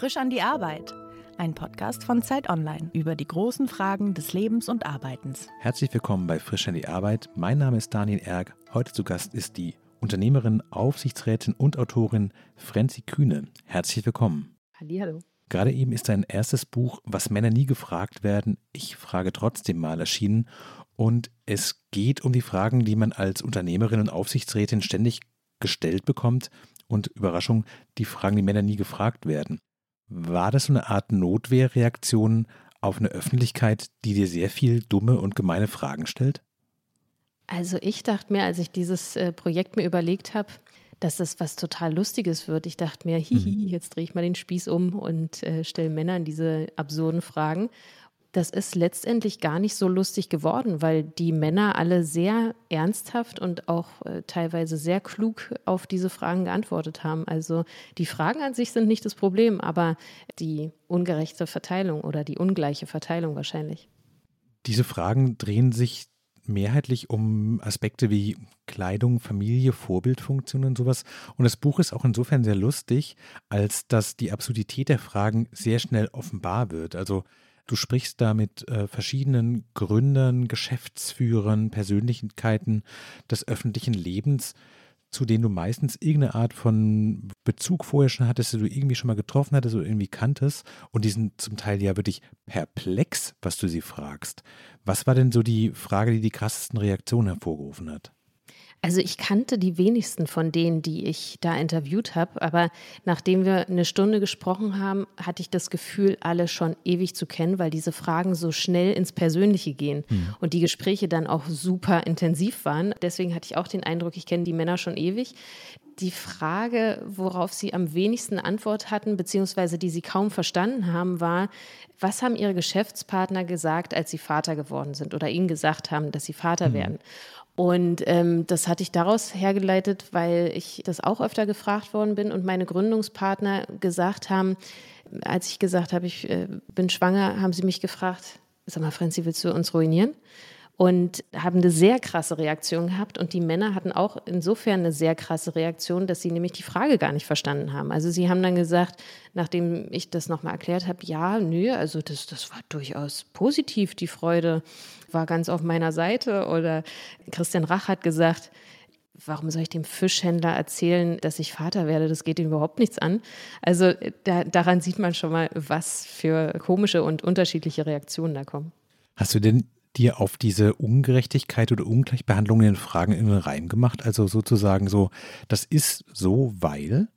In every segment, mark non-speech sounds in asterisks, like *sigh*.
Frisch an die Arbeit. Ein Podcast von Zeit Online über die großen Fragen des Lebens und Arbeitens. Herzlich willkommen bei Frisch an die Arbeit. Mein Name ist Daniel Erg. Heute zu Gast ist die Unternehmerin, Aufsichtsrätin und Autorin Frenzi Kühne. Herzlich willkommen. Hallo. Gerade eben ist dein erstes Buch, Was Männer nie gefragt werden, ich frage trotzdem mal erschienen. Und es geht um die Fragen, die man als Unternehmerin und Aufsichtsrätin ständig gestellt bekommt. Und Überraschung, die Fragen, die Männer nie gefragt werden. War das so eine Art Notwehrreaktion auf eine Öffentlichkeit, die dir sehr viel dumme und gemeine Fragen stellt? Also ich dachte mir, als ich dieses äh, Projekt mir überlegt habe, dass das was total Lustiges wird. Ich dachte mir, hihi, mhm. jetzt drehe ich mal den Spieß um und äh, stelle Männern diese absurden Fragen das ist letztendlich gar nicht so lustig geworden, weil die Männer alle sehr ernsthaft und auch äh, teilweise sehr klug auf diese Fragen geantwortet haben. Also die Fragen an sich sind nicht das Problem, aber die ungerechte Verteilung oder die ungleiche Verteilung wahrscheinlich. Diese Fragen drehen sich mehrheitlich um Aspekte wie Kleidung, Familie, Vorbildfunktion und sowas. Und das Buch ist auch insofern sehr lustig, als dass die Absurdität der Fragen sehr schnell offenbar wird. Also Du sprichst da mit äh, verschiedenen Gründern, Geschäftsführern, Persönlichkeiten des öffentlichen Lebens, zu denen du meistens irgendeine Art von Bezug vorher schon hattest, die du irgendwie schon mal getroffen hattest oder irgendwie kanntest. Und die sind zum Teil ja wirklich perplex, was du sie fragst. Was war denn so die Frage, die die krassesten Reaktionen hervorgerufen hat? Also ich kannte die wenigsten von denen, die ich da interviewt habe, aber nachdem wir eine Stunde gesprochen haben, hatte ich das Gefühl, alle schon ewig zu kennen, weil diese Fragen so schnell ins Persönliche gehen mhm. und die Gespräche dann auch super intensiv waren. Deswegen hatte ich auch den Eindruck, ich kenne die Männer schon ewig. Die Frage, worauf sie am wenigsten Antwort hatten, beziehungsweise die sie kaum verstanden haben, war, was haben ihre Geschäftspartner gesagt, als sie Vater geworden sind oder ihnen gesagt haben, dass sie Vater mhm. werden? Und ähm, das hatte ich daraus hergeleitet, weil ich das auch öfter gefragt worden bin und meine Gründungspartner gesagt haben, als ich gesagt habe, ich äh, bin schwanger, haben sie mich gefragt, sag mal, Franzi, willst du uns ruinieren? Und haben eine sehr krasse Reaktion gehabt. Und die Männer hatten auch insofern eine sehr krasse Reaktion, dass sie nämlich die Frage gar nicht verstanden haben. Also sie haben dann gesagt, nachdem ich das nochmal erklärt habe, ja, nö, also das, das war durchaus positiv, die Freude war ganz auf meiner Seite. Oder Christian Rach hat gesagt, warum soll ich dem Fischhändler erzählen, dass ich Vater werde? Das geht ihm überhaupt nichts an. Also da, daran sieht man schon mal, was für komische und unterschiedliche Reaktionen da kommen. Hast du denn dir auf diese Ungerechtigkeit oder Ungleichbehandlung in den Fragen in den Reim gemacht? Also sozusagen so, das ist so, weil?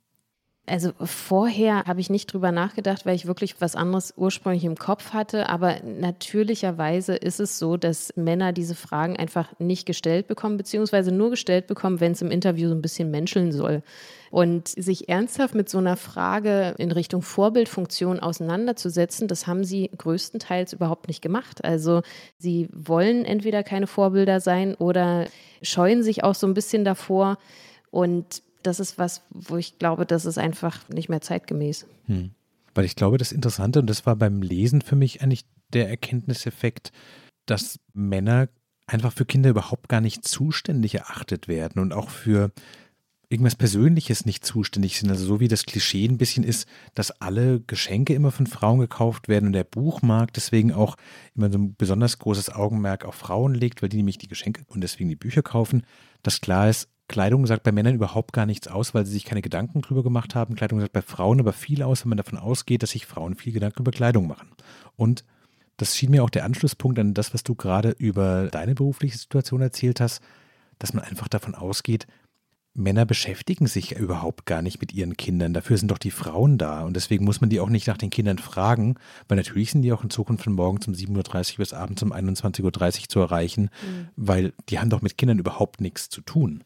Also vorher habe ich nicht drüber nachgedacht, weil ich wirklich was anderes ursprünglich im Kopf hatte. Aber natürlicherweise ist es so, dass Männer diese Fragen einfach nicht gestellt bekommen, beziehungsweise nur gestellt bekommen, wenn es im Interview so ein bisschen menscheln soll. Und sich ernsthaft mit so einer Frage in Richtung Vorbildfunktion auseinanderzusetzen, das haben sie größtenteils überhaupt nicht gemacht. Also sie wollen entweder keine Vorbilder sein oder scheuen sich auch so ein bisschen davor. Und das ist was, wo ich glaube, das ist einfach nicht mehr zeitgemäß. Hm. Weil ich glaube, das Interessante, und das war beim Lesen für mich eigentlich der Erkenntniseffekt, dass Männer einfach für Kinder überhaupt gar nicht zuständig erachtet werden und auch für irgendwas Persönliches nicht zuständig sind. Also so wie das Klischee ein bisschen ist, dass alle Geschenke immer von Frauen gekauft werden und der Buchmarkt deswegen auch immer so ein besonders großes Augenmerk auf Frauen legt, weil die nämlich die Geschenke und deswegen die Bücher kaufen. Dass klar ist, Kleidung sagt bei Männern überhaupt gar nichts aus, weil sie sich keine Gedanken drüber gemacht haben. Kleidung sagt bei Frauen aber viel aus, wenn man davon ausgeht, dass sich Frauen viel Gedanken über Kleidung machen. Und das schien mir auch der Anschlusspunkt an das, was du gerade über deine berufliche Situation erzählt hast, dass man einfach davon ausgeht, Männer beschäftigen sich ja überhaupt gar nicht mit ihren Kindern. Dafür sind doch die Frauen da. Und deswegen muss man die auch nicht nach den Kindern fragen, weil natürlich sind die auch in Zukunft von morgens um 7.30 Uhr bis abends um 21.30 Uhr zu erreichen, mhm. weil die haben doch mit Kindern überhaupt nichts zu tun.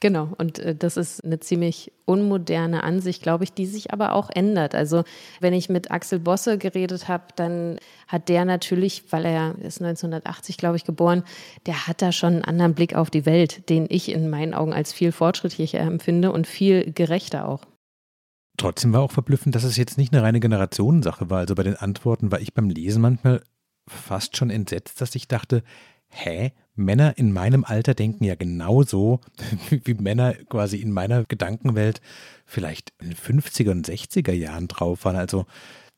Genau, und äh, das ist eine ziemlich unmoderne Ansicht, glaube ich, die sich aber auch ändert. Also wenn ich mit Axel Bosse geredet habe, dann hat der natürlich, weil er ist 1980, glaube ich, geboren, der hat da schon einen anderen Blick auf die Welt, den ich in meinen Augen als viel fortschrittlicher empfinde und viel gerechter auch. Trotzdem war auch verblüffend, dass es jetzt nicht eine reine Generationensache war. Also bei den Antworten war ich beim Lesen manchmal fast schon entsetzt, dass ich dachte, hä? Männer in meinem Alter denken ja genauso, *laughs* wie Männer quasi in meiner Gedankenwelt vielleicht in den 50er und 60er Jahren drauf waren. Also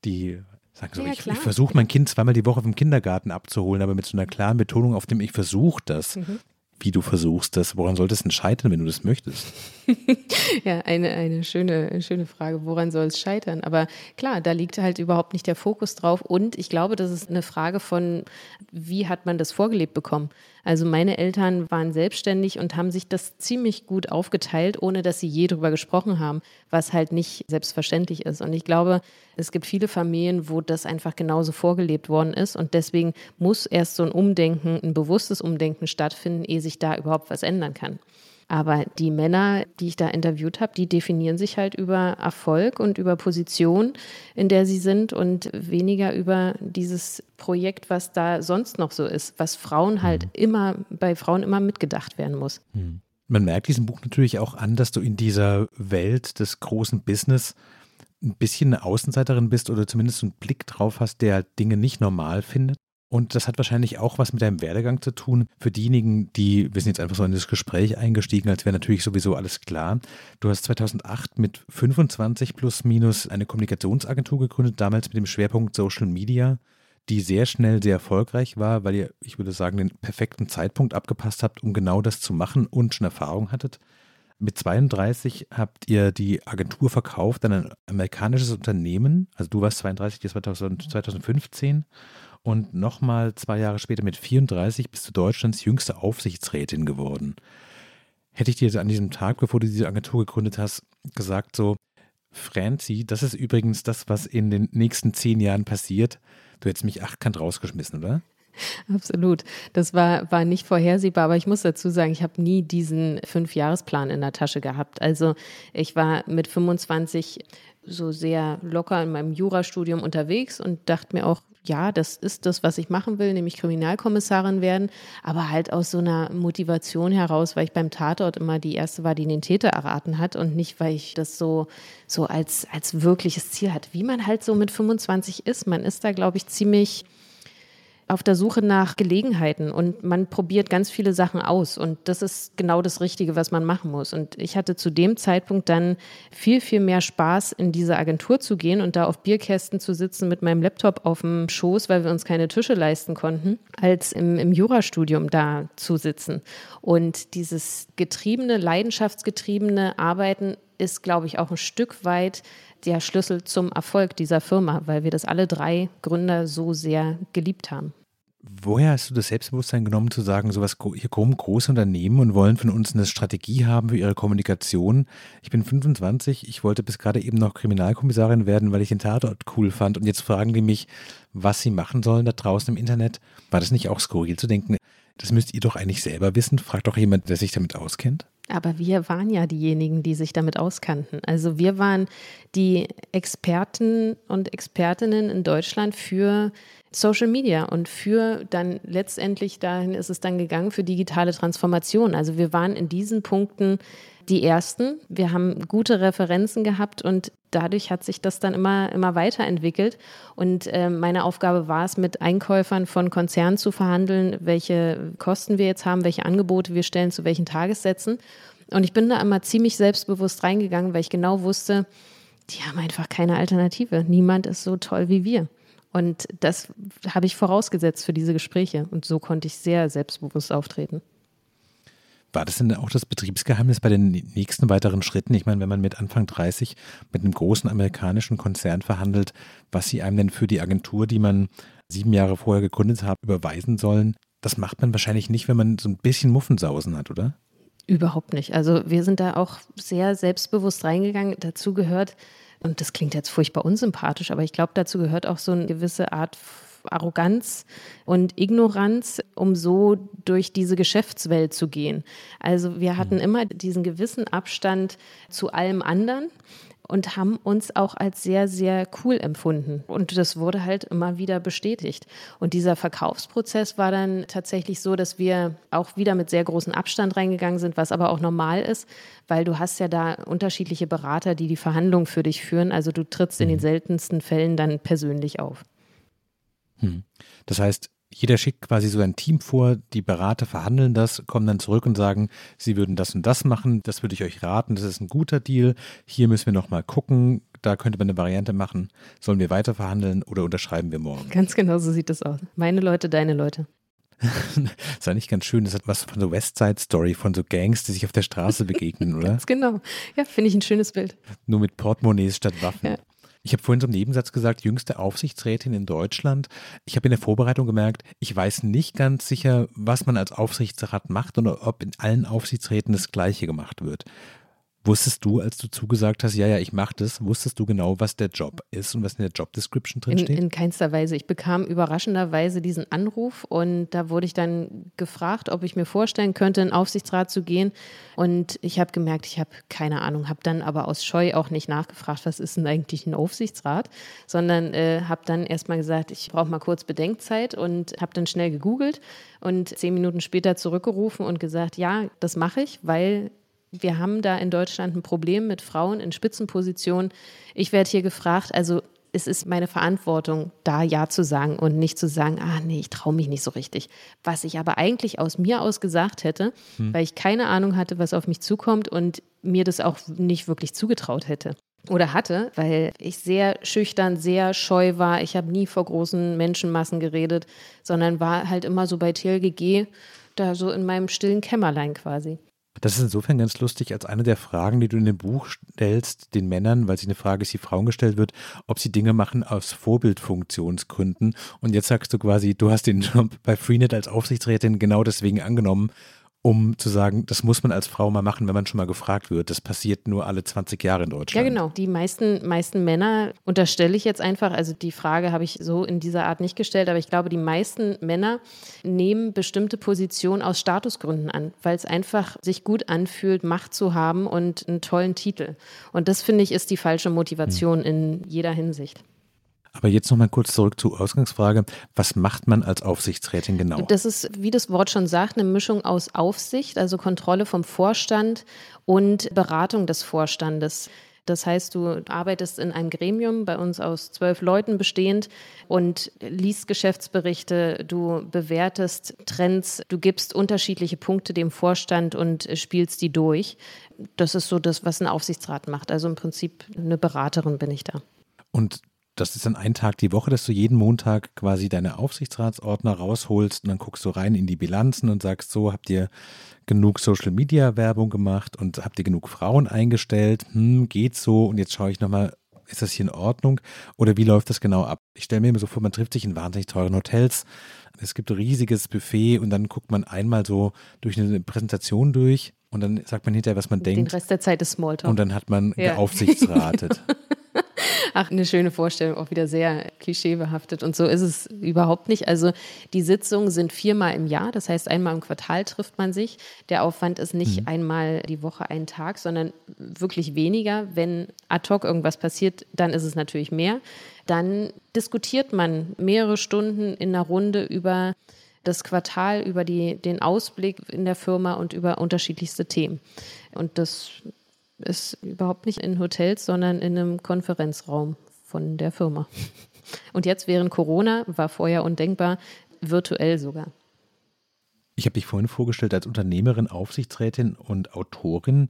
die sagen so, ja, ich, ich versuche mein Kind zweimal die Woche vom Kindergarten abzuholen, aber mit so einer klaren Betonung auf dem ich versuche das. Mhm wie du versuchst das. Woran sollte es denn scheitern, wenn du das möchtest? *laughs* ja, eine, eine schöne, schöne Frage. Woran soll es scheitern? Aber klar, da liegt halt überhaupt nicht der Fokus drauf. Und ich glaube, das ist eine Frage von, wie hat man das vorgelebt bekommen? Also meine Eltern waren selbstständig und haben sich das ziemlich gut aufgeteilt, ohne dass sie je drüber gesprochen haben, was halt nicht selbstverständlich ist. Und ich glaube, es gibt viele Familien, wo das einfach genauso vorgelebt worden ist. Und deswegen muss erst so ein Umdenken, ein bewusstes Umdenken stattfinden, ehe sich da überhaupt was ändern kann. Aber die Männer, die ich da interviewt habe, die definieren sich halt über Erfolg und über Position, in der sie sind und weniger über dieses Projekt, was da sonst noch so ist, was Frauen halt mhm. immer, bei Frauen immer mitgedacht werden muss. Mhm. Man merkt diesem Buch natürlich auch an, dass du in dieser Welt des großen Business ein bisschen eine Außenseiterin bist oder zumindest einen Blick drauf hast, der Dinge nicht normal findet. Und das hat wahrscheinlich auch was mit deinem Werdegang zu tun. Für diejenigen, die, wir sind jetzt einfach so in das Gespräch eingestiegen, als wäre natürlich sowieso alles klar. Du hast 2008 mit 25 plus minus eine Kommunikationsagentur gegründet, damals mit dem Schwerpunkt Social Media, die sehr schnell sehr erfolgreich war, weil ihr, ich würde sagen, den perfekten Zeitpunkt abgepasst habt, um genau das zu machen und schon Erfahrung hattet. Mit 32 habt ihr die Agentur verkauft an ein amerikanisches Unternehmen. Also du warst 32, das war 2015 und nochmal zwei Jahre später mit 34 bist du Deutschlands jüngste Aufsichtsrätin geworden. Hätte ich dir an diesem Tag, bevor du diese Agentur gegründet hast, gesagt so, Franzi, das ist übrigens das, was in den nächsten zehn Jahren passiert. Du hättest mich achtkant rausgeschmissen, oder? Absolut. Das war, war nicht vorhersehbar, aber ich muss dazu sagen, ich habe nie diesen Fünfjahresplan in der Tasche gehabt. Also ich war mit 25 so sehr locker in meinem Jurastudium unterwegs und dachte mir auch, ja, das ist das, was ich machen will, nämlich Kriminalkommissarin werden, aber halt aus so einer Motivation heraus, weil ich beim Tatort immer die erste war, die den Täter erraten hat und nicht, weil ich das so, so als, als wirkliches Ziel hatte, wie man halt so mit 25 ist. Man ist da, glaube ich, ziemlich auf der Suche nach Gelegenheiten und man probiert ganz viele Sachen aus und das ist genau das Richtige, was man machen muss. Und ich hatte zu dem Zeitpunkt dann viel, viel mehr Spaß, in diese Agentur zu gehen und da auf Bierkästen zu sitzen mit meinem Laptop auf dem Schoß, weil wir uns keine Tische leisten konnten, als im, im Jurastudium da zu sitzen. Und dieses getriebene, leidenschaftsgetriebene Arbeiten ist, glaube ich, auch ein Stück weit der Schlüssel zum Erfolg dieser Firma, weil wir das alle drei Gründer so sehr geliebt haben. Woher hast du das Selbstbewusstsein genommen, zu sagen, sowas, hier kommen große Unternehmen und wollen von uns eine Strategie haben für ihre Kommunikation? Ich bin 25, ich wollte bis gerade eben noch Kriminalkommissarin werden, weil ich den Tatort cool fand und jetzt fragen die mich, was sie machen sollen da draußen im Internet. War das nicht auch skurril zu denken, das müsst ihr doch eigentlich selber wissen? Fragt doch jemand, der sich damit auskennt. Aber wir waren ja diejenigen, die sich damit auskannten. Also wir waren die Experten und Expertinnen in Deutschland für Social Media und für dann letztendlich dahin ist es dann gegangen für digitale Transformation. Also wir waren in diesen Punkten die ersten. Wir haben gute Referenzen gehabt und dadurch hat sich das dann immer, immer weiterentwickelt. Und äh, meine Aufgabe war es, mit Einkäufern von Konzernen zu verhandeln, welche Kosten wir jetzt haben, welche Angebote wir stellen, zu welchen Tagessätzen. Und ich bin da immer ziemlich selbstbewusst reingegangen, weil ich genau wusste, die haben einfach keine Alternative. Niemand ist so toll wie wir. Und das habe ich vorausgesetzt für diese Gespräche. Und so konnte ich sehr selbstbewusst auftreten. War das denn auch das Betriebsgeheimnis bei den nächsten weiteren Schritten? Ich meine, wenn man mit Anfang 30 mit einem großen amerikanischen Konzern verhandelt, was sie einem denn für die Agentur, die man sieben Jahre vorher gegründet hat, überweisen sollen, das macht man wahrscheinlich nicht, wenn man so ein bisschen Muffensausen hat, oder? Überhaupt nicht. Also wir sind da auch sehr selbstbewusst reingegangen. Dazu gehört, und das klingt jetzt furchtbar unsympathisch, aber ich glaube, dazu gehört auch so eine gewisse Art Arroganz und Ignoranz, um so durch diese Geschäftswelt zu gehen. Also wir hatten mhm. immer diesen gewissen Abstand zu allem anderen und haben uns auch als sehr, sehr cool empfunden. Und das wurde halt immer wieder bestätigt. Und dieser Verkaufsprozess war dann tatsächlich so, dass wir auch wieder mit sehr großem Abstand reingegangen sind, was aber auch normal ist, weil du hast ja da unterschiedliche Berater, die die Verhandlungen für dich führen. Also du trittst in den mhm. seltensten Fällen dann persönlich auf. Hm. Das heißt, Jeder schickt quasi so ein Team vor, die Berater verhandeln das, kommen dann zurück und sagen, sie würden das und das machen, das würde ich euch raten, das ist ein guter Deal, hier müssen wir nochmal gucken, da könnte man eine Variante machen, sollen wir weiter verhandeln oder unterschreiben wir morgen? Ganz genau so sieht das aus. Meine Leute, deine Leute. das *laughs* ist eigentlich ganz schön. Das hat was von der West Side Story, von so Gangs, die sich auf der Straße begegnen, *laughs* oder? Ganz genau. Ja, finde ich ein schönes Bild. Nur mit Portemonnaies statt Waffen. Ja. Ich habe vorhin so im Nebensatz gesagt, jüngste Aufsichtsrätin in Deutschland. Ich habe in der Vorbereitung gemerkt, ich weiß nicht ganz sicher, was man als Aufsichtsrat macht oder ob in allen Aufsichtsräten das Gleiche gemacht wird. Wusstest du, als du zugesagt hast, ja, ja, ich mache das, wusstest du genau, was der Job ist und was in der Job Description drinsteht? In, in keinster Weise. Ich bekam überraschenderweise diesen Anruf und da wurde ich dann gefragt, ob ich mir vorstellen könnte, in den Aufsichtsrat zu gehen. Und ich habe gemerkt, ich habe keine Ahnung, habe dann aber aus Scheu auch nicht nachgefragt, was ist denn eigentlich ein Aufsichtsrat, sondern äh, habe dann erstmal gesagt, ich brauche mal kurz Bedenkzeit und habe dann schnell gegoogelt und zehn Minuten später zurückgerufen und gesagt, ja, das mache ich, weil wir haben da in Deutschland ein Problem mit Frauen in Spitzenpositionen. Ich werde hier gefragt, also es ist meine Verantwortung, da Ja zu sagen und nicht zu sagen, ah nee, ich traue mich nicht so richtig. Was ich aber eigentlich aus mir aus gesagt hätte, hm. weil ich keine Ahnung hatte, was auf mich zukommt und mir das auch nicht wirklich zugetraut hätte. Oder hatte, weil ich sehr schüchtern, sehr scheu war. Ich habe nie vor großen Menschenmassen geredet, sondern war halt immer so bei TLGG, da so in meinem stillen Kämmerlein quasi. Das ist insofern ganz lustig, als eine der Fragen, die du in dem Buch stellst, den Männern, weil sich eine Frage ist, die Frauen gestellt wird, ob sie Dinge machen aus Vorbildfunktionsgründen. Und jetzt sagst du quasi, du hast den Job bei Freenet als Aufsichtsrätin genau deswegen angenommen, um zu sagen, das muss man als Frau mal machen, wenn man schon mal gefragt wird. Das passiert nur alle 20 Jahre in Deutschland. Ja, genau. Die meisten, meisten Männer unterstelle ich jetzt einfach, also die Frage habe ich so in dieser Art nicht gestellt, aber ich glaube, die meisten Männer nehmen bestimmte Positionen aus Statusgründen an, weil es einfach sich gut anfühlt, Macht zu haben und einen tollen Titel. Und das finde ich ist die falsche Motivation hm. in jeder Hinsicht. Aber jetzt nochmal kurz zurück zur Ausgangsfrage. Was macht man als Aufsichtsrätin genau? Das ist, wie das Wort schon sagt, eine Mischung aus Aufsicht, also Kontrolle vom Vorstand und Beratung des Vorstandes. Das heißt, du arbeitest in einem Gremium, bei uns aus zwölf Leuten bestehend, und liest Geschäftsberichte, du bewertest Trends, du gibst unterschiedliche Punkte dem Vorstand und spielst die durch. Das ist so das, was ein Aufsichtsrat macht. Also im Prinzip eine Beraterin bin ich da. Und das ist dann ein Tag die Woche, dass du jeden Montag quasi deine Aufsichtsratsordner rausholst und dann guckst du rein in die Bilanzen und sagst, so habt ihr genug Social Media Werbung gemacht und habt ihr genug Frauen eingestellt? Hm, geht so und jetzt schaue ich nochmal, ist das hier in Ordnung oder wie läuft das genau ab? Ich stelle mir immer so vor, man trifft sich in wahnsinnig teuren Hotels, es gibt ein riesiges Buffet und dann guckt man einmal so durch eine Präsentation durch und dann sagt man hinterher, was man Den denkt. Den Rest der Zeit ist Smalltalk. Und dann hat man ja. geaufsichtsratet. *laughs* Ach, eine schöne Vorstellung, auch wieder sehr klischeebehaftet. Und so ist es überhaupt nicht. Also die Sitzungen sind viermal im Jahr, das heißt einmal im Quartal trifft man sich. Der Aufwand ist nicht mhm. einmal die Woche einen Tag, sondern wirklich weniger. Wenn ad hoc irgendwas passiert, dann ist es natürlich mehr. Dann diskutiert man mehrere Stunden in einer Runde über das Quartal, über die, den Ausblick in der Firma und über unterschiedlichste Themen. Und das ist überhaupt nicht in Hotels, sondern in einem Konferenzraum von der Firma. Und jetzt während Corona, war vorher undenkbar, virtuell sogar. Ich habe dich vorhin vorgestellt als Unternehmerin, Aufsichtsrätin und Autorin.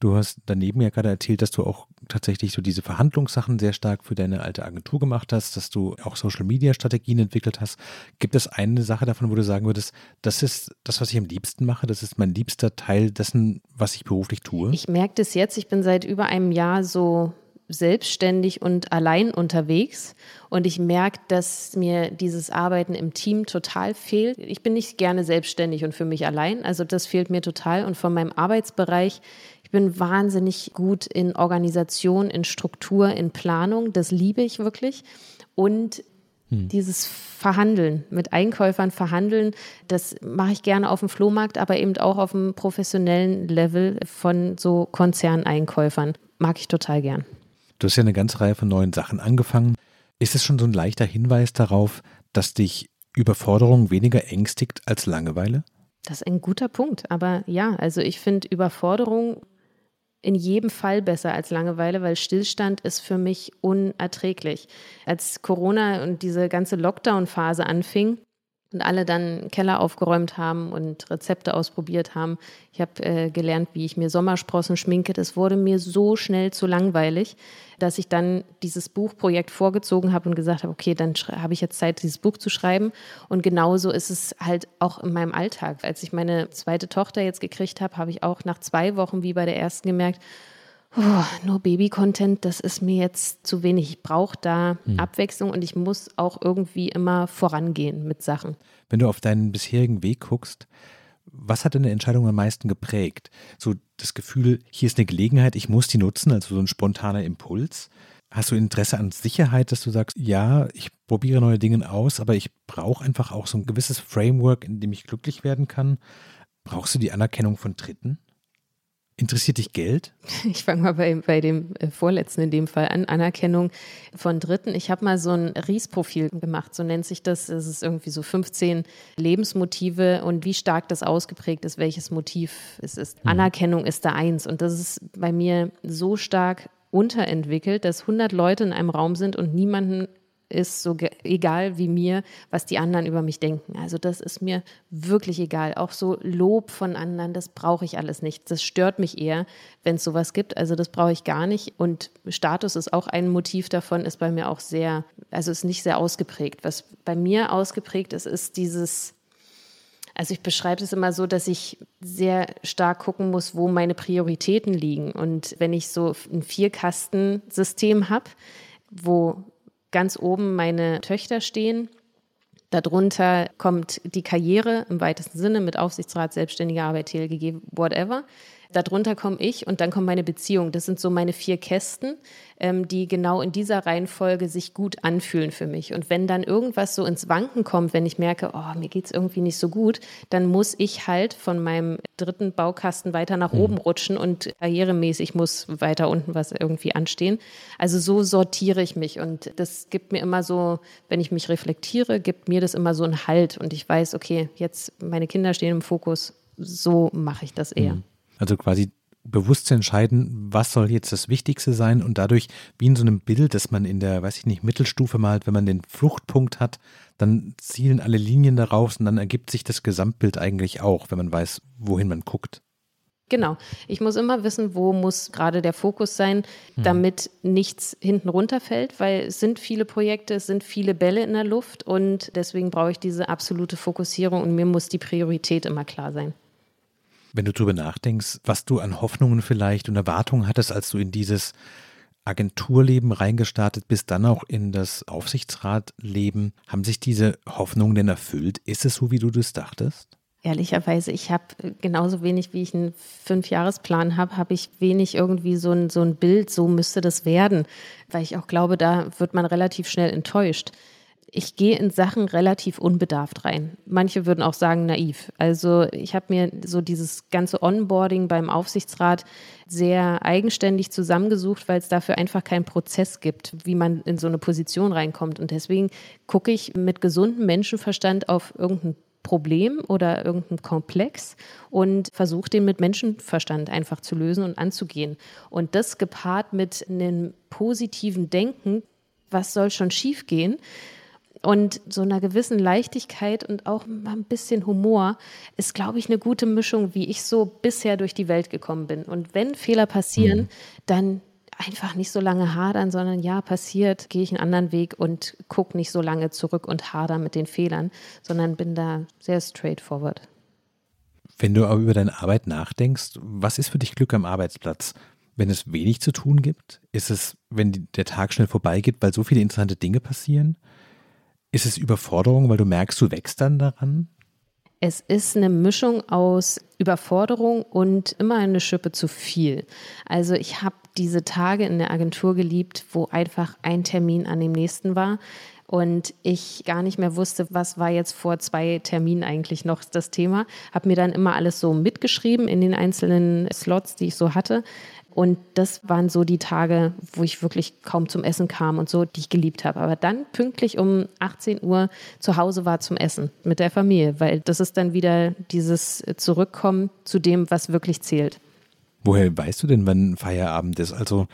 Du hast daneben ja gerade erzählt, dass du auch tatsächlich so diese Verhandlungssachen sehr stark für deine alte Agentur gemacht hast, dass du auch Social Media Strategien entwickelt hast. Gibt es eine Sache davon, wo du sagen würdest, das ist das, was ich am liebsten mache, das ist mein liebster Teil dessen, was ich beruflich tue? Ich merke das jetzt, ich bin seit über einem Jahr so selbstständig und allein unterwegs und ich merke, dass mir dieses Arbeiten im Team total fehlt. Ich bin nicht gerne selbstständig und für mich allein, also das fehlt mir total und von meinem Arbeitsbereich ich bin wahnsinnig gut in Organisation, in Struktur, in Planung. Das liebe ich wirklich. Und hm. dieses Verhandeln, mit Einkäufern verhandeln, das mache ich gerne auf dem Flohmarkt, aber eben auch auf dem professionellen Level von so Konzerneinkäufern. Mag ich total gern. Du hast ja eine ganze Reihe von neuen Sachen angefangen. Ist es schon so ein leichter Hinweis darauf, dass dich Überforderung weniger ängstigt als Langeweile? Das ist ein guter Punkt. Aber ja, also ich finde Überforderung in jedem Fall besser als Langeweile, weil Stillstand ist für mich unerträglich. Als Corona und diese ganze Lockdown-Phase anfing, und alle dann Keller aufgeräumt haben und Rezepte ausprobiert haben. Ich habe äh, gelernt, wie ich mir Sommersprossen schminke. Das wurde mir so schnell zu langweilig, dass ich dann dieses Buchprojekt vorgezogen habe und gesagt habe, okay, dann habe ich jetzt Zeit, dieses Buch zu schreiben. Und genauso ist es halt auch in meinem Alltag. Als ich meine zweite Tochter jetzt gekriegt habe, habe ich auch nach zwei Wochen wie bei der ersten gemerkt, oh, nur Baby-Content, das ist mir jetzt zu wenig. Ich brauche da hm. Abwechslung und ich muss auch irgendwie immer vorangehen mit Sachen. Wenn du auf deinen bisherigen Weg guckst, was hat deine Entscheidung am meisten geprägt? So das Gefühl, hier ist eine Gelegenheit, ich muss die nutzen, also so ein spontaner Impuls. Hast du Interesse an Sicherheit, dass du sagst, ja, ich probiere neue Dinge aus, aber ich brauche einfach auch so ein gewisses Framework, in dem ich glücklich werden kann? Brauchst du die Anerkennung von Dritten? Interessiert dich Geld? *laughs* Ich fange mal bei, bei dem äh, vorletzten in dem Fall an, Anerkennung von Dritten. Ich habe mal so ein Ries-Profil gemacht, so nennt sich das. Es ist irgendwie so 15 Lebensmotive und wie stark das ausgeprägt ist, welches Motiv es ist. Mhm. Anerkennung ist da eins und das ist bei mir so stark unterentwickelt, dass 100 Leute in einem Raum sind und niemanden ist so egal wie mir, was die anderen über mich denken. Also das ist mir wirklich egal. Auch so Lob von anderen, das brauche ich alles nicht. Das stört mich eher, wenn es sowas gibt. Also das brauche ich gar nicht. Und Status ist auch ein Motiv davon, ist bei mir auch sehr, also ist nicht sehr ausgeprägt. Was bei mir ausgeprägt ist, ist dieses also ich beschreibe es immer so, dass ich sehr stark gucken muss, wo meine Prioritäten liegen. Und wenn ich so ein Vierkastensystem habe, wo ganz oben meine Töchter stehen. Darunter kommt die Karriere im weitesten Sinne mit Aufsichtsrat, selbstständige Arbeit, TLGG, whatever. Darunter komme ich und dann kommt meine Beziehung. Das sind so meine vier Kästen, ähm, die genau in dieser Reihenfolge sich gut anfühlen für mich. Und wenn dann irgendwas so ins Wanken kommt, wenn ich merke, oh, mir geht es irgendwie nicht so gut, dann muss ich halt von meinem dritten Baukasten weiter nach mhm. oben rutschen und karrieremäßig muss weiter unten was irgendwie anstehen. Also so sortiere ich mich und das gibt mir immer so, wenn ich mich reflektiere, gibt mir das immer so einen Halt und ich weiß, okay, jetzt meine Kinder stehen im Fokus, so mache ich das eher. Mhm. Also quasi bewusst zu entscheiden, was soll jetzt das Wichtigste sein und dadurch, wie in so einem Bild, das man in der, weiß ich nicht, Mittelstufe malt, wenn man den Fluchtpunkt hat, dann zielen alle Linien darauf und dann ergibt sich das Gesamtbild eigentlich auch, wenn man weiß, wohin man guckt. Genau. Ich muss immer wissen, wo muss gerade der Fokus sein, hm. damit hm. nichts hinten runterfällt, weil es sind viele Projekte, es sind viele Bälle in der Luft und deswegen brauche ich diese absolute Fokussierung und mir muss die Priorität immer klar sein. Wenn du darüber nachdenkst, was du an Hoffnungen vielleicht und Erwartungen hattest, als du in dieses Agenturleben reingestartet bist, dann auch in das Aufsichtsratleben, haben sich diese Hoffnungen denn erfüllt? Ist es so, wie du das dachtest? Ehrlicherweise, ich habe genauso wenig, wie ich einen Fünfjahresplan habe, habe ich wenig irgendwie so ein, so ein Bild, so müsste das werden, weil ich auch glaube, da wird man relativ schnell enttäuscht ich gehe in Sachen relativ unbedarft rein. Manche würden auch sagen naiv. Also ich habe mir so dieses ganze Onboarding beim Aufsichtsrat sehr eigenständig zusammengesucht, weil es dafür einfach keinen Prozess gibt, wie man in so eine Position reinkommt. Und deswegen gucke ich mit gesundem Menschenverstand auf irgendein Problem oder irgendein Komplex und versuche den mit Menschenverstand einfach zu lösen und anzugehen. Und das gepaart mit einem positiven Denken, was soll schon schiefgehen? Und so einer gewissen Leichtigkeit und auch ein bisschen Humor ist, glaube ich, eine gute Mischung, wie ich so bisher durch die Welt gekommen bin. Und wenn Fehler passieren, mhm. dann einfach nicht so lange hadern, sondern ja, passiert, gehe ich einen anderen Weg und gucke nicht so lange zurück und hader mit den Fehlern, sondern bin da sehr straightforward. Wenn du aber über deine Arbeit nachdenkst, was ist für dich Glück am Arbeitsplatz? Wenn es wenig zu tun gibt? Ist es, wenn der Tag schnell vorbeigeht, weil so viele interessante Dinge passieren? Ist es Überforderung, weil du merkst, du wächst dann daran? Es ist eine Mischung aus Überforderung und immer eine Schippe zu viel. Also ich habe diese Tage in der Agentur geliebt, wo einfach ein Termin an dem nächsten war und ich gar nicht mehr wusste, was war jetzt vor zwei Terminen eigentlich noch das Thema. Habe mir dann immer alles so mitgeschrieben in den einzelnen Slots, die ich so hatte und das waren so die Tage, wo ich wirklich kaum zum Essen kam und so, die ich geliebt habe. Aber dann pünktlich um 18 Uhr zu Hause war zum Essen mit der Familie, weil das ist dann wieder dieses Zurückkommen zu dem, was wirklich zählt. Woher weißt du denn, wann Feierabend ist? Also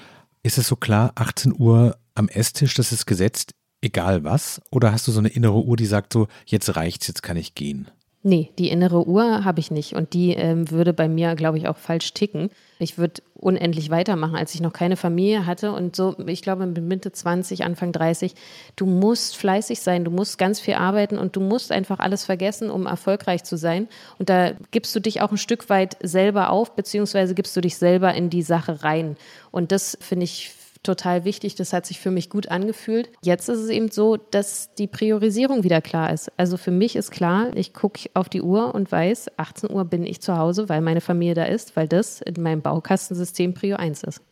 ist es so klar, 18 Uhr am Esstisch, das ist gesetzt, egal was? Oder hast du so eine innere Uhr, die sagt so, jetzt reicht's, jetzt kann ich gehen? Nee, die innere Uhr habe ich nicht und die ähm, würde bei mir, glaube ich, auch falsch ticken. Ich würde unendlich weitermachen, als ich noch keine Familie hatte und so, ich glaube, mit Mitte 20, Anfang 30, du musst fleißig sein, du musst ganz viel arbeiten und du musst einfach alles vergessen, um erfolgreich zu sein. Und da gibst du dich auch ein Stück weit selber auf, beziehungsweise gibst du dich selber in die Sache rein. Und das finde ich total wichtig. Das hat sich für mich gut angefühlt. Jetzt ist es eben so, dass die Priorisierung wieder klar ist. Also für mich ist klar, ich gucke auf die Uhr und weiß, 18 Uhr bin ich zu Hause, weil meine Familie da ist, weil das in meinem Baukastensystem Prio 1 ist.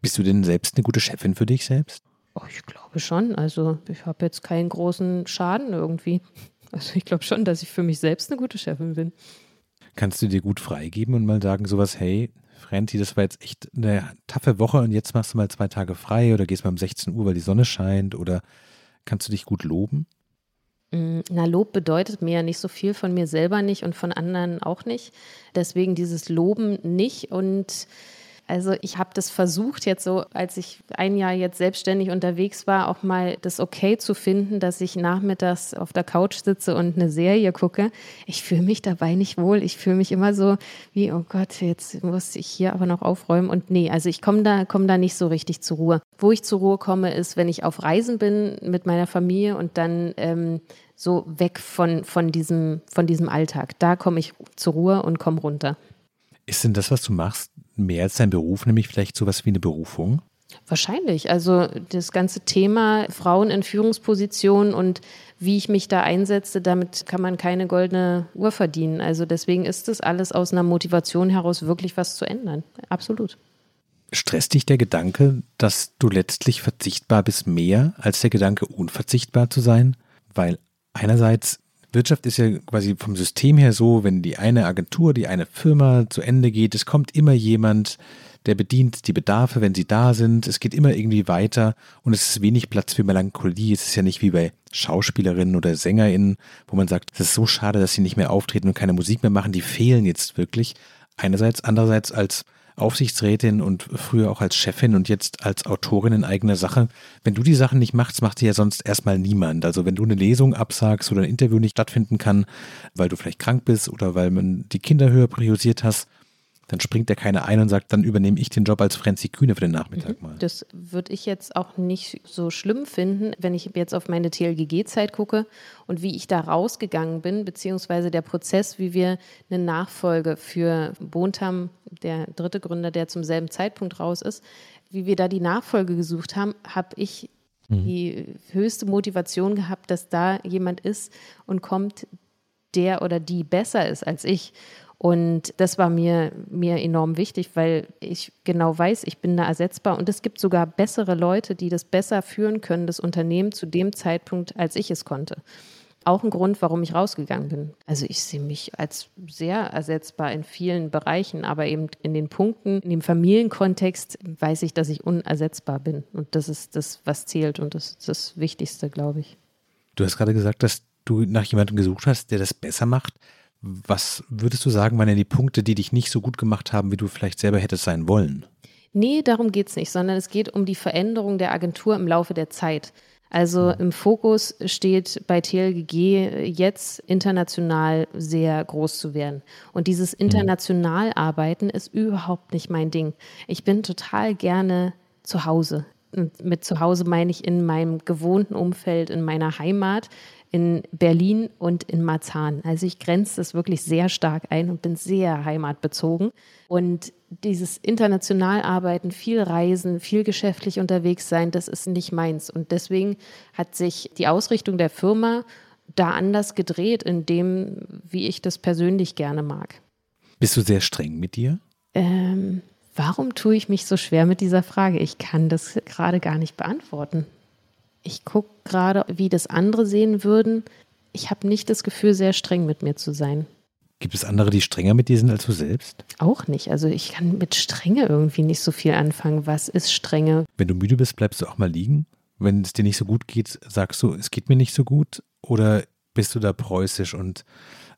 Bist du denn selbst eine gute Chefin für dich selbst? Oh, ich glaube schon. Also ich habe jetzt keinen großen Schaden irgendwie. Also ich glaube schon, dass ich für mich selbst eine gute Chefin bin. Kannst du dir gut freigeben und mal sagen sowas, hey, Franti, das war jetzt echt eine taffe Woche und jetzt machst du mal zwei Tage frei oder gehst mal um 16 Uhr, weil die Sonne scheint oder kannst du dich gut loben? Mm, na, Lob bedeutet mir ja nicht so viel von mir selber nicht und von anderen auch nicht. Deswegen dieses Loben nicht und also ich habe das versucht jetzt so, als ich ein Jahr jetzt selbstständig unterwegs war, auch mal das okay zu finden, dass ich nachmittags auf der Couch sitze und eine Serie gucke. Ich fühle mich dabei nicht wohl. Ich fühle mich immer so wie, oh Gott, jetzt muss ich hier aber noch aufräumen. Und nee, also ich komme da, komm da nicht so richtig zur Ruhe. Wo ich zur Ruhe komme, ist, wenn ich auf Reisen bin mit meiner Familie und dann ähm, so weg von, von, diesem, von diesem Alltag. Da komme ich zur Ruhe und komme runter. Ist denn das, was du machst, mehr als dein Beruf, nämlich vielleicht sowas wie eine Berufung? Wahrscheinlich. Also das ganze Thema Frauen in Führungspositionen und wie ich mich da einsetze, damit kann man keine goldene Uhr verdienen. Also deswegen ist das alles aus einer Motivation heraus wirklich was zu ändern. Absolut. Stresst dich der Gedanke, dass du letztlich verzichtbar bist, mehr als der Gedanke, unverzichtbar zu sein? Weil einerseits Wirtschaft ist ja quasi vom System her so, wenn die eine Agentur, die eine Firma zu Ende geht, es kommt immer jemand, der bedient die Bedarfe, wenn sie da sind. Es geht immer irgendwie weiter und es ist wenig Platz für Melancholie. Es ist ja nicht wie bei Schauspielerinnen oder SängerInnen, wo man sagt, es ist so schade, dass sie nicht mehr auftreten und keine Musik mehr machen. Die fehlen jetzt wirklich. Einerseits, andererseits als Aufsichtsrätin und früher auch als Chefin und jetzt als Autorin in eigener Sache. Wenn du die Sachen nicht machst, macht sie ja sonst erstmal niemand. Also wenn du eine Lesung absagst oder ein Interview nicht stattfinden kann, weil du vielleicht krank bist oder weil man die Kinder höher priorisiert hast, dann springt der keiner ein und sagt, dann übernehme ich den Job als Franzi Kühne für den Nachmittag mhm. mal. Das würde ich jetzt auch nicht so schlimm finden, wenn ich jetzt auf meine TLGG-Zeit gucke und wie ich da rausgegangen bin, beziehungsweise der Prozess, wie wir eine Nachfolge für Bontam, der dritte Gründer, der zum selben Zeitpunkt raus ist, wie wir da die Nachfolge gesucht haben, habe ich mhm. die höchste Motivation gehabt, dass da jemand ist und kommt, der oder die besser ist als ich. Und das war mir, mir enorm wichtig, weil ich genau weiß, ich bin da ersetzbar und es gibt sogar bessere Leute, die das besser führen können, das Unternehmen zu dem Zeitpunkt, als ich es konnte. Auch ein Grund, warum ich rausgegangen bin. Also ich sehe mich als sehr ersetzbar in vielen Bereichen, aber eben in den Punkten, in dem Familienkontext weiß ich, dass ich unersetzbar bin. Und das ist das, was zählt und das ist das Wichtigste, glaube ich. Du hast gerade gesagt, dass du nach jemandem gesucht hast, der das besser macht. Was würdest du sagen, waren denn die Punkte, die dich nicht so gut gemacht haben, wie du vielleicht selber hättest sein wollen? Nee, darum geht es nicht, sondern es geht um die Veränderung der Agentur im Laufe der Zeit. Also im Fokus steht bei TLGG jetzt international sehr groß zu werden. Und dieses mhm. international Arbeiten ist überhaupt nicht mein Ding. Ich bin total gerne zu Hause. Und mit zu Hause meine ich in meinem gewohnten Umfeld, in meiner Heimat in Berlin und in Marzahn. Also ich grenze das wirklich sehr stark ein und bin sehr heimatbezogen. Und dieses international arbeiten, viel reisen, viel geschäftlich unterwegs sein, das ist nicht meins. Und deswegen hat sich die Ausrichtung der Firma da anders gedreht, in dem, wie ich das persönlich gerne mag. Bist du sehr streng mit dir? Ähm, warum tue ich mich so schwer mit dieser Frage? Ich kann das gerade gar nicht beantworten ich gucke gerade, wie das andere sehen würden. Ich habe nicht das Gefühl, sehr streng mit mir zu sein. Gibt es andere, die strenger mit dir sind als du selbst? Auch nicht. Also ich kann mit Strenge irgendwie nicht so viel anfangen. Was ist Strenge? Wenn du müde bist, bleibst du auch mal liegen? Wenn es dir nicht so gut geht, sagst du, es geht mir nicht so gut? Oder bist du da preußisch und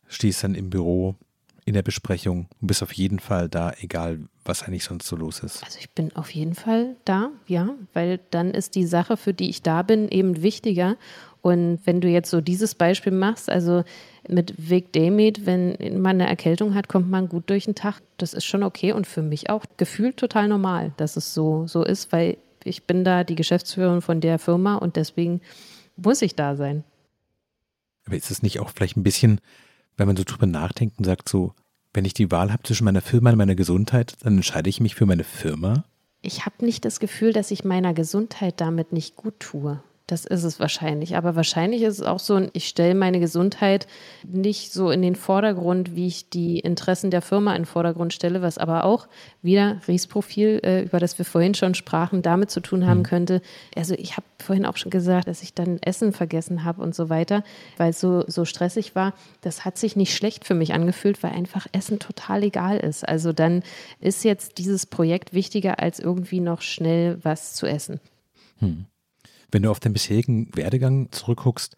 stehst dann im Büro in der Besprechung und bist auf jeden Fall da, egal was eigentlich sonst so los ist. Also ich bin auf jeden Fall da, ja, weil dann ist die Sache, für die ich da bin, eben wichtiger. Und wenn du jetzt so dieses Beispiel machst, also mit Vic Demet, wenn man eine Erkältung hat, kommt man gut durch den Tag. Das ist schon okay und für mich auch gefühlt total normal, dass es so, so ist, weil ich bin da die Geschäftsführerin von der Firma und deswegen muss ich da sein. Aber ist es nicht auch vielleicht ein bisschen, wenn man so drüber nachdenkt und sagt so, wenn ich die Wahl habe zwischen meiner Firma und meiner Gesundheit, dann entscheide ich mich für meine Firma? Ich habe nicht das Gefühl, dass ich meiner Gesundheit damit nicht gut tue. Das ist es wahrscheinlich. Aber wahrscheinlich ist es auch so, ich stelle meine Gesundheit nicht so in den Vordergrund, wie ich die Interessen der Firma in den Vordergrund stelle, was aber auch wieder Riesprofil, äh, über das wir vorhin schon sprachen, damit zu tun haben mhm. könnte. Also ich habe vorhin auch schon gesagt, dass ich dann Essen vergessen habe und so weiter, weil es so, so stressig war. Das hat sich nicht schlecht für mich angefühlt, weil einfach Essen total egal ist. Also dann ist jetzt dieses Projekt wichtiger, als irgendwie noch schnell was zu essen. Hm. Wenn du auf deinen bisherigen Werdegang zurückguckst,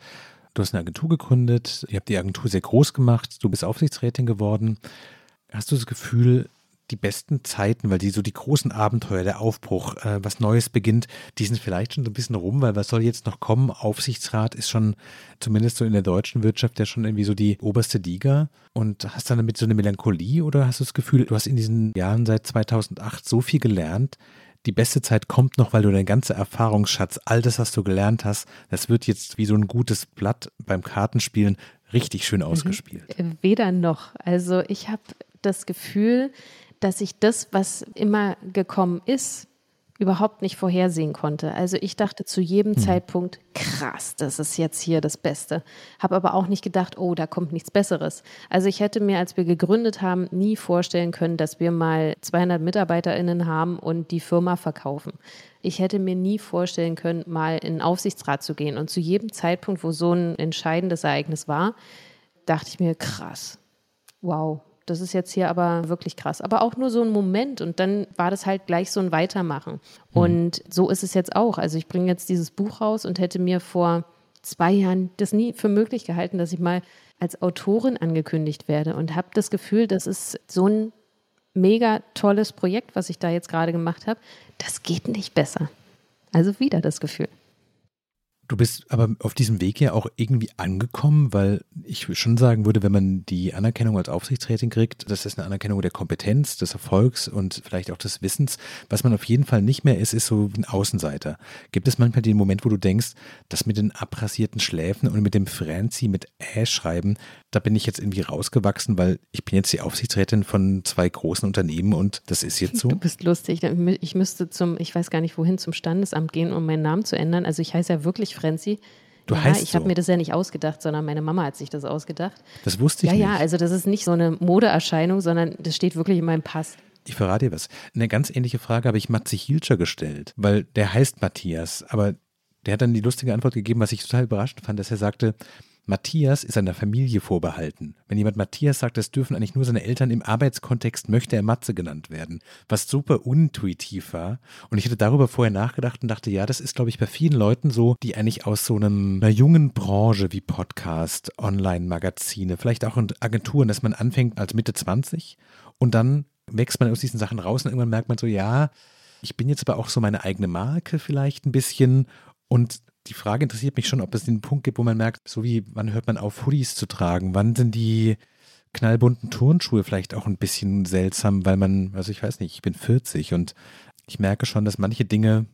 du hast eine Agentur gegründet, ihr habt die Agentur sehr groß gemacht, du bist Aufsichtsrätin geworden. Hast du das Gefühl, die besten Zeiten, weil die so die großen Abenteuer, der Aufbruch, äh, was Neues beginnt, die sind vielleicht schon so ein bisschen rum, weil was soll jetzt noch kommen? Aufsichtsrat ist schon zumindest so in der deutschen Wirtschaft ja schon irgendwie so die oberste Liga. Und hast du damit so eine Melancholie oder hast du das Gefühl, du hast in diesen Jahren seit 2008 so viel gelernt, die beste Zeit kommt noch, weil du dein ganzer Erfahrungsschatz, all das, was du gelernt hast, das wird jetzt wie so ein gutes Blatt beim Kartenspielen richtig schön mhm. ausgespielt. Weder noch. Also ich habe das Gefühl, dass ich das, was immer gekommen ist, überhaupt nicht vorhersehen konnte. Also ich dachte zu jedem hm. Zeitpunkt, krass, das ist jetzt hier das Beste. Habe aber auch nicht gedacht, oh, da kommt nichts Besseres. Also ich hätte mir, als wir gegründet haben, nie vorstellen können, dass wir mal 200 MitarbeiterInnen haben und die Firma verkaufen. Ich hätte mir nie vorstellen können, mal in den Aufsichtsrat zu gehen. Und zu jedem Zeitpunkt, wo so ein entscheidendes Ereignis war, dachte ich mir, krass, wow, das ist jetzt hier aber wirklich krass. Aber auch nur so ein Moment und dann war das halt gleich so ein Weitermachen. Mhm. Und so ist es jetzt auch. Also ich bringe jetzt dieses Buch raus und hätte mir vor zwei Jahren das nie für möglich gehalten, dass ich mal als Autorin angekündigt werde und habe das Gefühl, das ist so ein mega tolles Projekt, was ich da jetzt gerade gemacht habe. Das geht nicht besser. Also wieder das Gefühl. Du bist aber auf diesem Weg ja auch irgendwie angekommen, weil ich schon sagen würde, wenn man die Anerkennung als Aufsichtsrätin kriegt, das ist eine Anerkennung der Kompetenz, des Erfolgs und vielleicht auch des Wissens. Was man auf jeden Fall nicht mehr ist, ist so ein Außenseiter. Gibt es manchmal den Moment, wo du denkst, das mit den abrasierten Schläfen und mit dem Franzi mit Ä schreiben, da bin ich jetzt irgendwie rausgewachsen, weil ich bin jetzt die Aufsichtsrätin von zwei großen Unternehmen und das ist jetzt so. Du bist lustig. Ich müsste zum, ich weiß gar nicht wohin, zum Standesamt gehen, um meinen Namen zu ändern. Also ich heiße ja wirklich Frenzy. Du ja, heißt ich habe mir das ja nicht ausgedacht, sondern meine Mama hat sich das ausgedacht. Das wusste ich ja, nicht. Ja, ja, also das ist nicht so eine Modeerscheinung, sondern das steht wirklich in meinem Pass. Ich verrate dir was. Eine ganz ähnliche Frage habe ich Matze Hilscher gestellt, weil der heißt Matthias, aber der hat dann die lustige Antwort gegeben, was ich total überraschend fand, dass er sagte, Matthias ist einer Familie vorbehalten. Wenn jemand Matthias sagt, das dürfen eigentlich nur seine Eltern im Arbeitskontext, möchte er Matze genannt werden. Was super unintuitiv war. Und ich hatte darüber vorher nachgedacht und dachte, ja, das ist, glaube ich, bei vielen Leuten so, die eigentlich aus so einem, einer jungen Branche wie Podcast, Online-Magazine, vielleicht auch in Agenturen, dass man anfängt als Mitte 20 und dann wächst man aus diesen Sachen raus und irgendwann merkt man so, ja, ich bin jetzt aber auch so meine eigene Marke vielleicht ein bisschen und die Frage interessiert mich schon, ob es den Punkt gibt, wo man merkt, so wie, wann hört man auf, Hoodies zu tragen? Wann sind die knallbunten Turnschuhe vielleicht auch ein bisschen seltsam, weil man, also ich weiß nicht, ich bin 40 und ich merke schon, dass manche Dinge,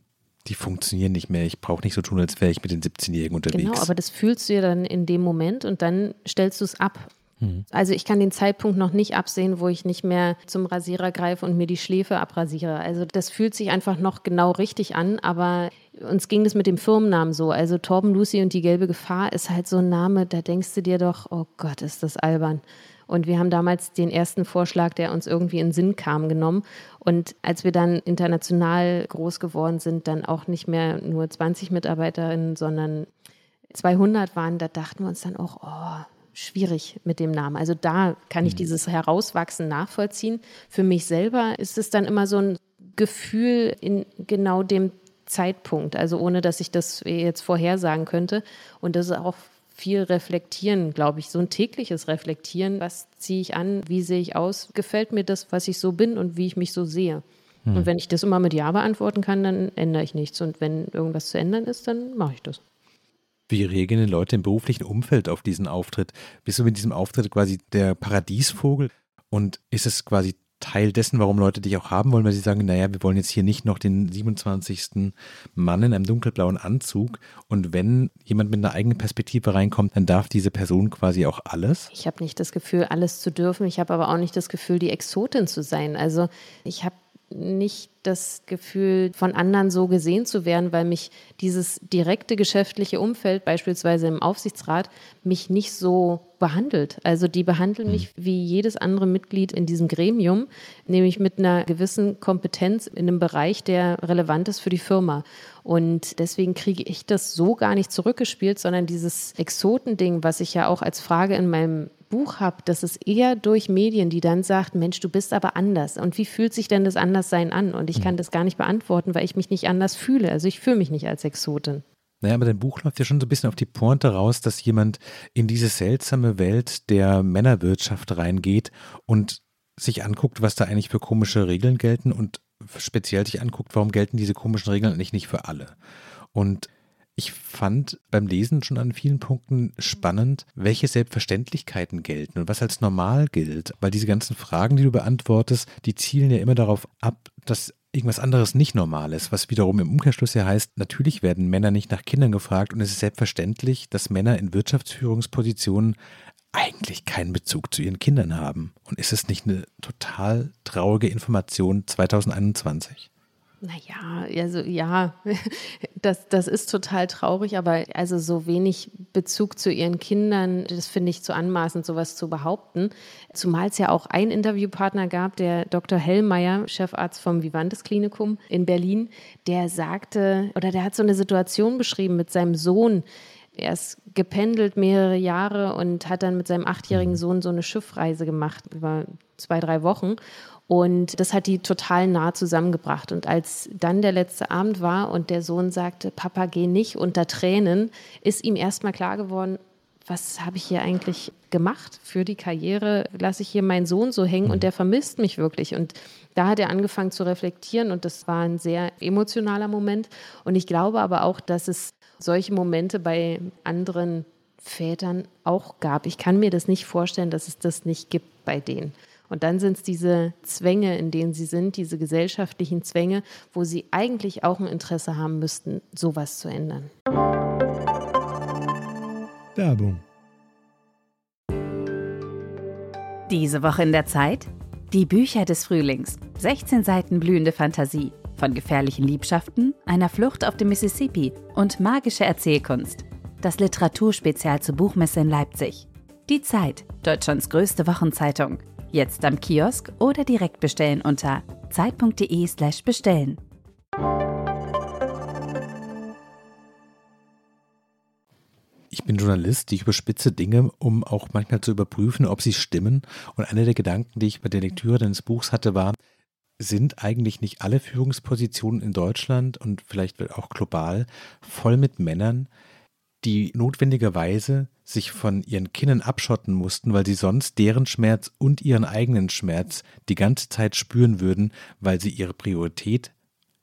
die funktionieren nicht mehr. Ich brauche nicht so tun, als wäre ich mit den 17-Jährigen unterwegs. Genau, aber das fühlst du ja dann in dem Moment und dann stellst du es ab. Mhm. Also ich kann den Zeitpunkt noch nicht absehen, wo ich nicht mehr zum Rasierer greife und mir die Schläfe abrasiere. Also das fühlt sich einfach noch genau richtig an, aber uns ging das mit dem Firmennamen so. Also Torben Lucy und die gelbe Gefahr ist halt so ein Name, da denkst du dir doch, oh Gott, ist das albern. Und wir haben damals den ersten Vorschlag, der uns irgendwie in den Sinn kam, genommen. Und als wir dann international groß geworden sind, dann auch nicht mehr nur 20 Mitarbeiterinnen, sondern 200 waren, da dachten wir uns dann auch, oh, schwierig mit dem Namen. Also da kann ich mhm. dieses Herauswachsen nachvollziehen. Für mich selber ist es dann immer so ein Gefühl in genau dem Zeitpunkt, also ohne dass ich das jetzt vorhersagen könnte. Und das ist auch viel reflektieren, glaube ich, so ein tägliches Reflektieren. Was ziehe ich an? Wie sehe ich aus? Gefällt mir das, was ich so bin und wie ich mich so sehe? Hm. Und wenn ich das immer mit Ja beantworten kann, dann ändere ich nichts. Und wenn irgendwas zu ändern ist, dann mache ich das. Wie reagieren die Leute im beruflichen Umfeld auf diesen Auftritt? Bist du mit diesem Auftritt quasi der Paradiesvogel? Und ist es quasi Teil dessen, warum Leute dich auch haben wollen, weil sie sagen, naja, wir wollen jetzt hier nicht noch den 27. Mann in einem dunkelblauen Anzug. Und wenn jemand mit einer eigenen Perspektive reinkommt, dann darf diese Person quasi auch alles? Ich habe nicht das Gefühl, alles zu dürfen. Ich habe aber auch nicht das Gefühl, die Exotin zu sein. Also ich habe nicht das Gefühl, von anderen so gesehen zu werden, weil mich dieses direkte geschäftliche Umfeld, beispielsweise im Aufsichtsrat, mich nicht so behandelt. Also die behandeln mich hm. wie jedes andere Mitglied in diesem Gremium, nämlich mit einer gewissen Kompetenz in einem Bereich, der relevant ist für die Firma. Und deswegen kriege ich das so gar nicht zurückgespielt, sondern dieses Exotending, was ich ja auch als Frage in meinem Buch habe, das ist eher durch Medien, die dann sagt, Mensch, du bist aber anders. Und wie fühlt sich denn das Anderssein an? Und ich kann mhm. das gar nicht beantworten, weil ich mich nicht anders fühle. Also ich fühle mich nicht als Exotin. Naja, aber dein Buch läuft ja schon so ein bisschen auf die Pointe raus, dass jemand in diese seltsame Welt der Männerwirtschaft reingeht und sich anguckt, was da eigentlich für komische Regeln gelten und speziell sich anguckt, warum gelten diese komischen Regeln eigentlich nicht für alle. Und ich fand beim Lesen schon an vielen Punkten spannend, welche Selbstverständlichkeiten gelten und was als normal gilt. Weil diese ganzen Fragen, die du beantwortest, die zielen ja immer darauf ab, dass irgendwas anderes nicht normal ist, was wiederum im Umkehrschluss ja heißt, natürlich werden Männer nicht nach Kindern gefragt und es ist selbstverständlich, dass Männer in Wirtschaftsführungspositionen eigentlich keinen Bezug zu ihren Kindern haben. Und ist es nicht eine total traurige Information 2021? Naja, also ja, *laughs* das, das ist total traurig, aber also so wenig Bezug zu ihren Kindern, das finde ich zu anmaßend, sowas zu behaupten. Zumal es ja auch einen Interviewpartner gab, der Dr. Hellmeier, Chefarzt vom Vivantes Klinikum in Berlin, der sagte, oder der hat so eine Situation beschrieben mit seinem Sohn, er ist gependelt mehrere Jahre und hat dann mit seinem achtjährigen Sohn so eine Schiffreise gemacht über zwei, drei Wochen. Und das hat die total nah zusammengebracht. Und als dann der letzte Abend war und der Sohn sagte, Papa, geh nicht unter Tränen, ist ihm erstmal klar geworden, was habe ich hier eigentlich gemacht für die Karriere? Lasse ich hier meinen Sohn so hängen und mhm. der vermisst mich wirklich. Und da hat er angefangen zu reflektieren und das war ein sehr emotionaler Moment. Und ich glaube aber auch, dass es solche Momente bei anderen Vätern auch gab. Ich kann mir das nicht vorstellen, dass es das nicht gibt bei denen. Und dann sind es diese Zwänge, in denen sie sind, diese gesellschaftlichen Zwänge, wo sie eigentlich auch ein Interesse haben müssten, sowas zu ändern. Werbung. Diese Woche in der Zeit? Die Bücher des Frühlings. 16 Seiten blühende Fantasie. Von gefährlichen Liebschaften, einer Flucht auf dem Mississippi und magische Erzählkunst. Das Literaturspezial zur Buchmesse in Leipzig. Die Zeit, Deutschlands größte Wochenzeitung. Jetzt am Kiosk oder direkt bestellen unter zeit.de/slash bestellen. Ich bin Journalist, ich überspitze Dinge, um auch manchmal zu überprüfen, ob sie stimmen. Und einer der Gedanken, die ich bei der Lektüre deines Buchs hatte, war, sind eigentlich nicht alle Führungspositionen in Deutschland und vielleicht auch global voll mit Männern, die notwendigerweise sich von ihren Kindern abschotten mussten, weil sie sonst deren Schmerz und ihren eigenen Schmerz die ganze Zeit spüren würden, weil sie ihre Priorität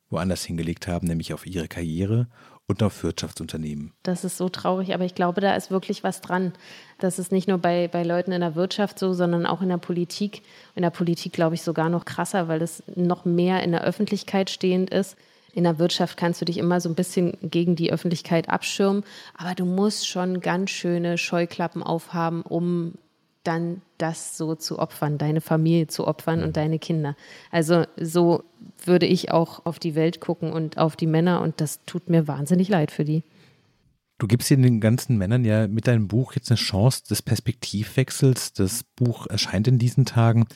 woanders hingelegt haben, nämlich auf ihre Karriere und auf Wirtschaftsunternehmen. Das ist so traurig, aber ich glaube, da ist wirklich was dran. Das ist nicht nur bei, bei Leuten in der Wirtschaft so, sondern auch in der Politik. In der Politik, glaube ich, sogar noch krasser, weil das noch mehr in der Öffentlichkeit stehend ist in der Wirtschaft kannst du dich immer so ein bisschen gegen die Öffentlichkeit abschirmen, aber du musst schon ganz schöne Scheuklappen aufhaben, um dann das so zu opfern, deine Familie zu opfern und mhm. deine Kinder. Also so würde ich auch auf die Welt gucken und auf die Männer und das tut mir wahnsinnig leid für die. Du gibst den ganzen Männern ja mit deinem Buch jetzt eine Chance des Perspektivwechsels. Das Buch erscheint in diesen Tagen.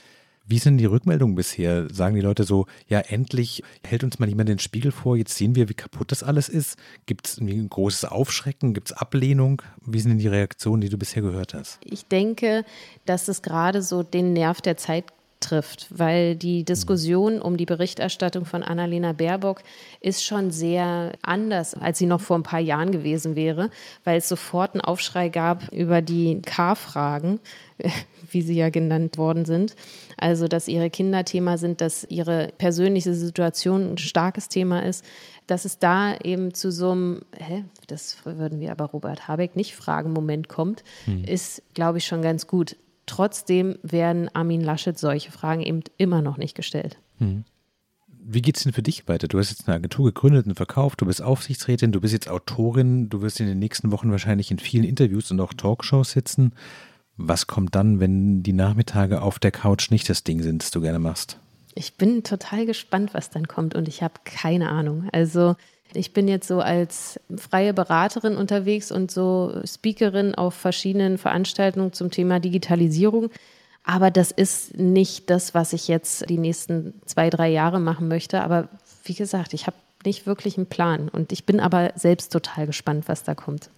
Wie sind die Rückmeldungen bisher? Sagen die Leute so, ja, endlich hält uns mal jemand den Spiegel vor, jetzt sehen wir, wie kaputt das alles ist? Gibt es ein großes Aufschrecken? Gibt es Ablehnung? Wie sind denn die Reaktionen, die du bisher gehört hast? Ich denke, dass es gerade so den Nerv der Zeit trifft, weil die Diskussion um die Berichterstattung von Annalena Baerbock ist schon sehr anders, als sie noch vor ein paar Jahren gewesen wäre, weil es sofort einen Aufschrei gab über die K-Fragen, *laughs* wie sie ja genannt worden sind. Also, dass ihre Kinder Thema sind, dass ihre persönliche Situation ein starkes Thema ist, dass es da eben zu so einem, hä, das würden wir aber Robert Habeck nicht fragen, Moment kommt, hm. ist, glaube ich, schon ganz gut. Trotzdem werden Armin Laschet solche Fragen eben immer noch nicht gestellt. Hm. Wie geht es denn für dich weiter? Du hast jetzt eine Agentur gegründet und verkauft, du bist Aufsichtsrätin, du bist jetzt Autorin, du wirst in den nächsten Wochen wahrscheinlich in vielen Interviews und auch Talkshows sitzen. Was kommt dann, wenn die Nachmittage auf der Couch nicht das Ding sind, das du gerne machst? Ich bin total gespannt, was dann kommt und ich habe keine Ahnung. Also ich bin jetzt so als freie Beraterin unterwegs und so Speakerin auf verschiedenen Veranstaltungen zum Thema Digitalisierung. Aber das ist nicht das, was ich jetzt die nächsten zwei, drei Jahre machen möchte. Aber wie gesagt, ich habe nicht wirklich einen Plan. Und ich bin aber selbst total gespannt, was da kommt.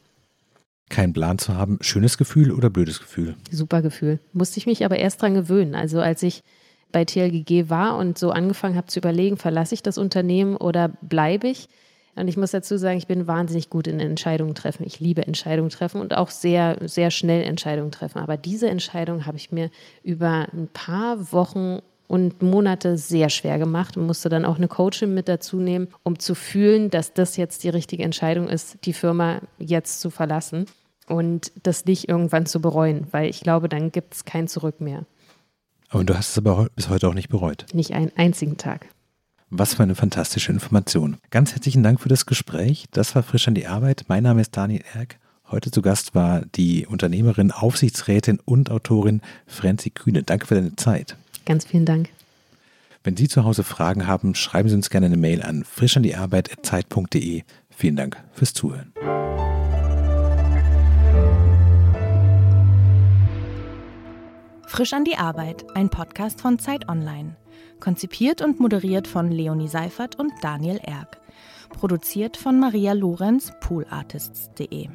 Kein Plan zu haben, schönes Gefühl oder blödes Gefühl? Super Gefühl. Musste ich mich aber erst dran gewöhnen. Also als ich bei TLGG war und so angefangen habe zu überlegen, verlasse ich das Unternehmen oder bleibe ich? Und ich muss dazu sagen, ich bin wahnsinnig gut in Entscheidungen treffen. Ich liebe Entscheidungen treffen und auch sehr, sehr schnell Entscheidungen treffen. Aber diese Entscheidung habe ich mir über ein paar Wochen und Monate sehr schwer gemacht und musste dann auch eine Coachin mit dazu nehmen, um zu fühlen, dass das jetzt die richtige Entscheidung ist, die Firma jetzt zu verlassen und das nicht irgendwann zu bereuen, weil ich glaube, dann gibt es kein Zurück mehr. Aber du hast es aber bis heute auch nicht bereut. Nicht einen einzigen Tag. Was für eine fantastische Information. Ganz herzlichen Dank für das Gespräch. Das war frisch an die Arbeit. Mein Name ist Daniel Erk. Heute zu Gast war die Unternehmerin, Aufsichtsrätin und Autorin Franzi Kühne. Danke für deine Zeit. Ganz vielen Dank. Wenn Sie zu Hause Fragen haben, schreiben Sie uns gerne eine Mail an frischandiearbeit.zeit.de. Vielen Dank fürs Zuhören. Frisch an die Arbeit, ein Podcast von Zeit Online. Konzipiert und moderiert von Leonie Seifert und Daniel Erck. Produziert von Maria Lorenz, poolartists.de.